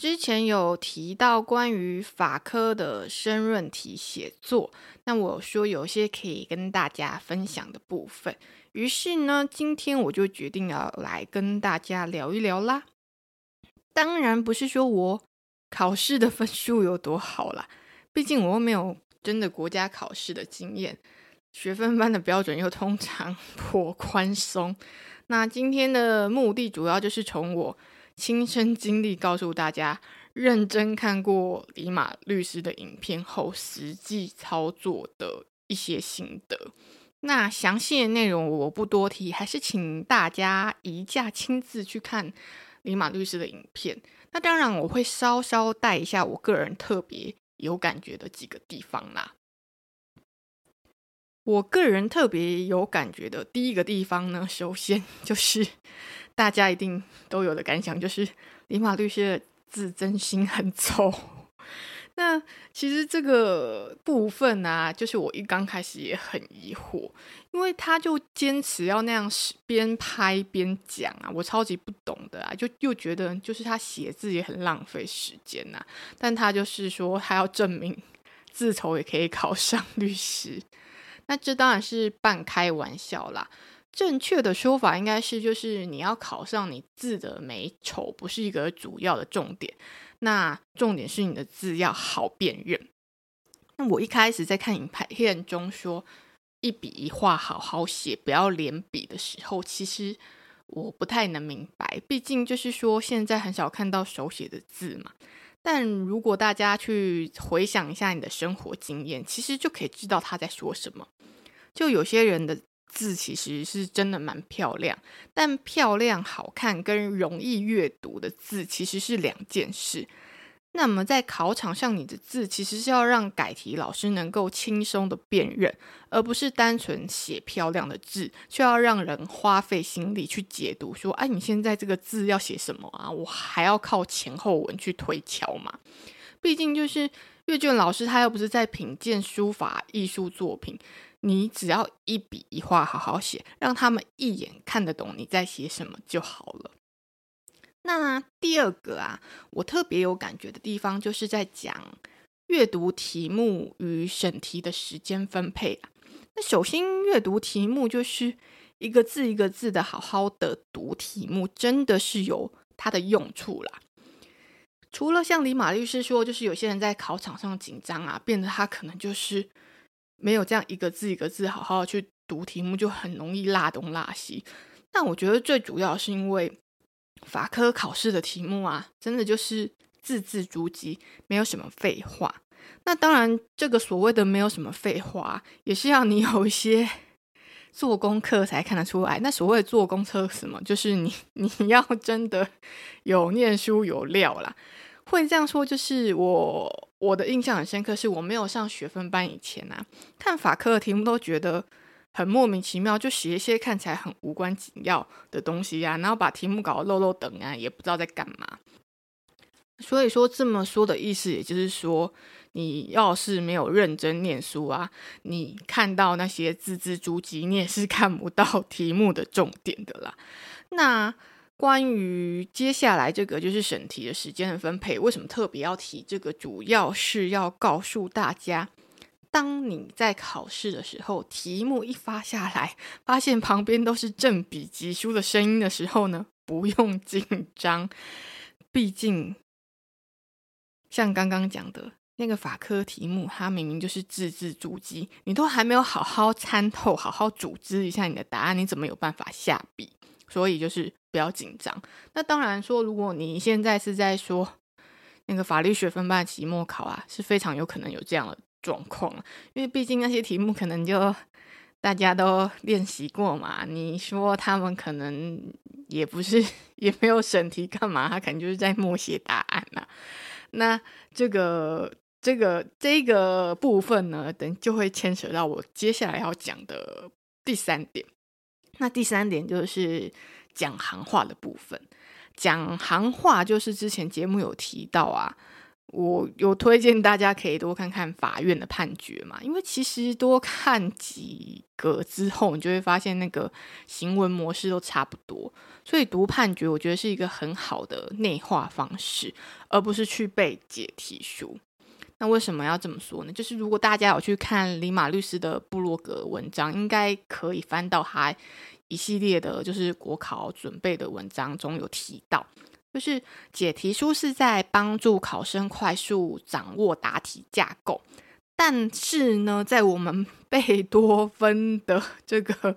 之前有提到关于法科的申论题写作，那我说有些可以跟大家分享的部分，于是呢，今天我就决定要来跟大家聊一聊啦。当然不是说我考试的分数有多好啦，毕竟我又没有真的国家考试的经验，学分班的标准又通常 颇宽松。那今天的目的主要就是从我。亲身经历告诉大家，认真看过李马律师的影片后，实际操作的一些心得。那详细的内容我不多提，还是请大家移驾亲自去看李马律师的影片。那当然，我会稍稍带一下我个人特别有感觉的几个地方啦。我个人特别有感觉的第一个地方呢，首先 就是。大家一定都有的感想就是，李马律师的字真心很丑。那其实这个部分啊，就是我一刚开始也很疑惑，因为他就坚持要那样边拍边讲啊，我超级不懂的啊，就又觉得就是他写字也很浪费时间呐。但他就是说他要证明字丑也可以考上律师，那这当然是半开玩笑啦。正确的说法应该是，就是你要考上你字的美丑，不是一个主要的重点。那重点是你的字要好辨认。那我一开始在看影片中说一笔一画好好写，不要连笔的时候，其实我不太能明白。毕竟就是说现在很少看到手写的字嘛。但如果大家去回想一下你的生活经验，其实就可以知道他在说什么。就有些人的。字其实是真的蛮漂亮，但漂亮、好看跟容易阅读的字其实是两件事。那么在考场上，你的字其实是要让改题老师能够轻松的辨认，而不是单纯写漂亮的字，却要让人花费心力去解读。说，哎，你现在这个字要写什么啊？我还要靠前后文去推敲嘛。毕竟就是阅卷老师，他又不是在品鉴书法艺术作品。你只要一笔一画好好写，让他们一眼看得懂你在写什么就好了。那第二个啊，我特别有感觉的地方，就是在讲阅读题目与审题的时间分配啊。那首先，阅读题目就是一个字一个字的好好的读题目，真的是有它的用处啦。除了像李马律师说，就是有些人在考场上紧张啊，变得他可能就是。没有这样一个字一个字好好去读题目，就很容易落东落西。但我觉得最主要是因为法科考试的题目啊，真的就是字字珠玑，没有什么废话。那当然，这个所谓的没有什么废话，也是要你有一些 做功课才看得出来。那所谓做功课什么，就是你 你要真的有念书有料啦。会这样说，就是我我的印象很深刻，是我没有上学分班以前啊，看法科的题目都觉得很莫名其妙，就写一些看起来很无关紧要的东西呀、啊，然后把题目搞得漏漏等啊，也不知道在干嘛。所以说这么说的意思，也就是说，你要是没有认真念书啊，你看到那些字字珠玑，你也是看不到题目的重点的啦。那。关于接下来这个就是审题的时间的分配，为什么特别要提这个？主要是要告诉大家，当你在考试的时候，题目一发下来，发现旁边都是正笔疾书的声音的时候呢，不用紧张。毕竟，像刚刚讲的那个法科题目，它明明就是字字珠玑，你都还没有好好参透、好好组织一下你的答案，你怎么有办法下笔？所以就是。不要紧张。那当然说，如果你现在是在说那个法律学分班期末考啊，是非常有可能有这样的状况，因为毕竟那些题目可能就大家都练习过嘛。你说他们可能也不是，也没有审题干嘛，他可能就是在默写答案呐。那这个这个这个部分呢，等就会牵扯到我接下来要讲的。第三点。那第三点就是讲行话的部分。讲行话就是之前节目有提到啊。我有推荐大家可以多看看法院的判决嘛，因为其实多看几个之后，你就会发现那个行文模式都差不多，所以读判决我觉得是一个很好的内化方式，而不是去背解题书。那为什么要这么说呢？就是如果大家有去看李马律师的部落格文章，应该可以翻到他一系列的，就是国考准备的文章中有提到。就是解题书是在帮助考生快速掌握答题架构，但是呢，在我们 贝多芬的 这个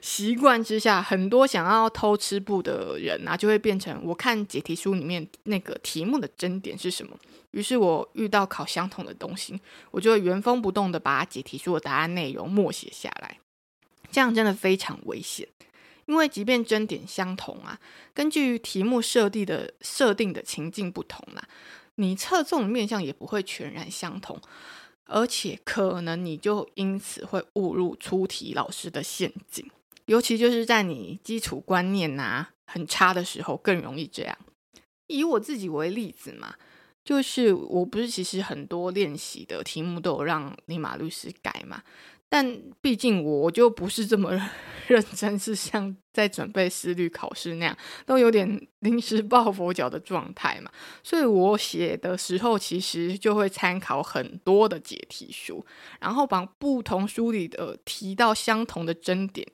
习惯之下，很多想要偷吃布的人啊，就会变成我看解题书里面那个题目的争点是什么，于是我遇到考相同的东西，我就会原封不动的把解题书的答案内容默写下来，这样真的非常危险。因为即便争点相同啊，根据题目设定的设定的情境不同啦，你侧重面向也不会全然相同，而且可能你就因此会误入出题老师的陷阱，尤其就是在你基础观念啊很差的时候，更容易这样。以我自己为例子嘛，就是我不是其实很多练习的题目都有让李马律师改嘛。但毕竟我就不是这么 认真，是像在准备思律考试那样，都有点临时抱佛脚的状态嘛。所以我写的时候，其实就会参考很多的解题书，然后把不同书里的提到相同的争点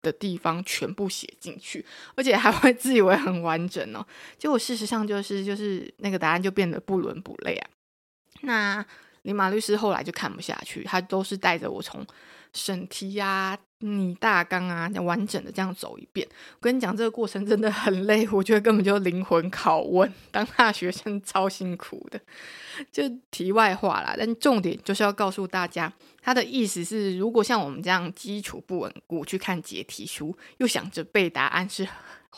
的地方全部写进去，而且还会自以为很完整哦。结果事实上就是，就是那个答案就变得不伦不类啊。那。李马律师后来就看不下去，他都是带着我从审题呀、拟大纲啊，完整的这样走一遍。我跟你讲，这个过程真的很累，我觉得根本就灵魂拷问，当大学生超辛苦的。就题外话啦，但重点就是要告诉大家，他的意思是，如果像我们这样基础不稳固去看解题书，又想着背答案是。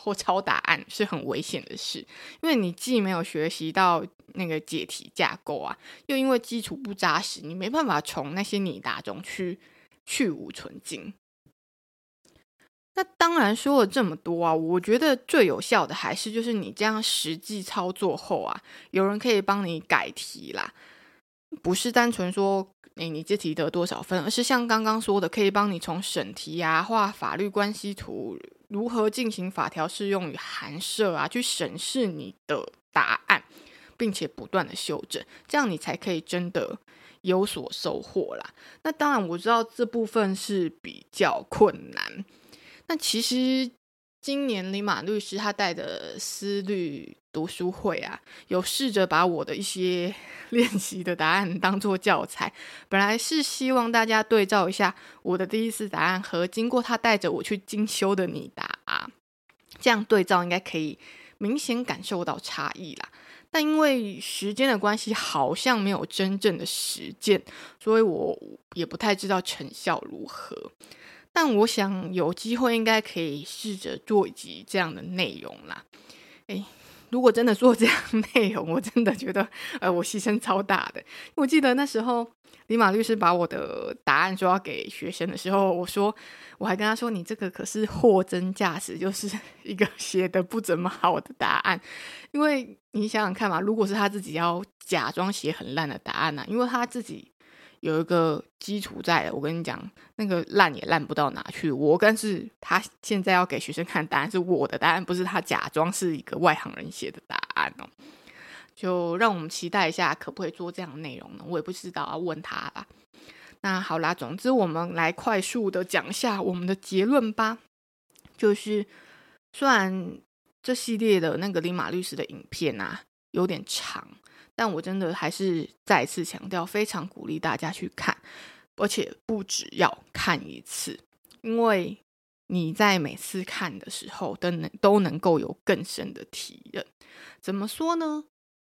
或抄答案是很危险的事，因为你既没有学习到那个解题架构啊，又因为基础不扎实，你没办法从那些拟答中去去芜存菁。那当然说了这么多啊，我觉得最有效的还是就是你这样实际操作后啊，有人可以帮你改题啦，不是单纯说。诶、你这题得多少分？而是像刚刚说的，可以帮你从审题啊、画法律关系图、如何进行法条适用与函涉啊，去审视你的答案，并且不断的修正，这样你才可以真的有所收获啦。那当然，我知道这部分是比较困难。那其实。今年李马律师他带的思律读书会啊，有试着把我的一些 练习的答案当做教材。本来是希望大家对照一下我的第一次答案和经过他带着我去精修的你答啊，这样对照应该可以明显感受到差异啦。但因为时间的关系，好像没有真正的实践，所以我也不太知道成效如何。但我想有机会应该可以试着做一集这样的内容啦。诶，如果真的做这样内容，我真的觉得，呃，我牺牲超大的。我记得那时候李马律师把我的答案说要给学生的时候，我说我还跟他说：“你这个可是货真价实，就是一个写的不怎么好的答案。”因为你想想看嘛，如果是他自己要假装写很烂的答案呢、因为他自己。有一个基础在的，我跟你讲，那个烂也烂不到哪去。我但是他现在要给学生看答案是我的答案，不是他假装是一个外行人写的答案哦。就让我们期待一下，可不可以做这样的内容呢？我也不知道，要问他吧。那好啦，总之我们来快速的讲一下我们的结论吧。就是虽然这系列的那个林马律师的影片啊有点长。但我真的还是再次强调，非常鼓励大家去看，而且不只要看一次，因为你在每次看的时候都能都能够有更深的体验。怎么说呢？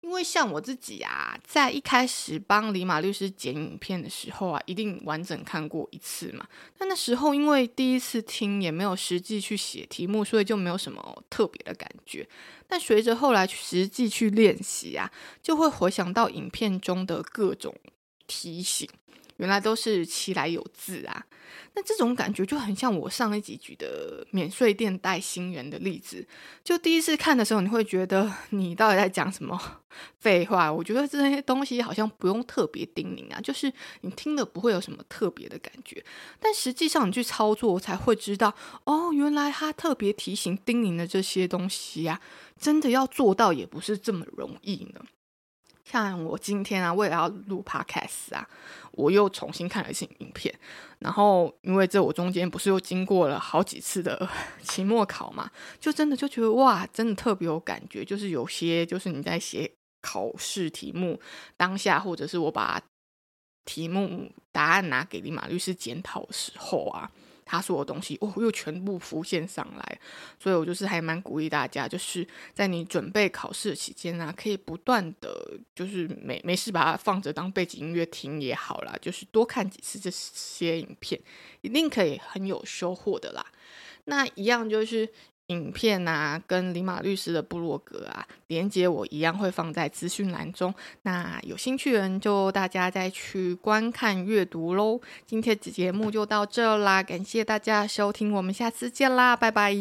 因为像我自己啊，在一开始帮李马律师剪影片的时候啊，一定完整看过一次嘛。但那时候因为第一次听，也没有实际去写题目，所以就没有什么特别的感觉。但随着后来实际去练习啊，就会回想到影片中的各种提醒，原来都是其来有自啊。那这种感觉就很像我上一集举的免税店带新人的例子。就第一次看的时候，你会觉得你到底在讲什么 废话？我觉得这些东西好像不用特别叮咛啊，就是你听了不会有什么特别的感觉。但实际上你去操作才会知道，哦，原来他特别提醒叮咛的这些东西啊，真的要做到也不是这么容易呢。像我今天啊，为了要录 podcast 啊，我又重新看了一次影片。然后，因为这我中间不是又经过了好几次的 期末考嘛，就真的就觉得哇，真的特别有感觉。就是有些就是你在写考试题目当下，或者是我把题目答案拿给李马律师检讨的时候啊。他说的东西哦，又全部浮现上来，所以我就是还蛮鼓励大家，就是在你准备考试的期间、啊，可以不断的，就是没没事把它放着当背景音乐听也好啦，就是多看几次这些影片，一定可以很有收获的啦。那一样就是。影片啊，跟李马律师的部落格啊，连接我一样会放在资讯栏中。那有兴趣的人就大家再去观看阅读喽。今天的节目就到这啦，感谢大家收听，我们下次见啦，拜拜。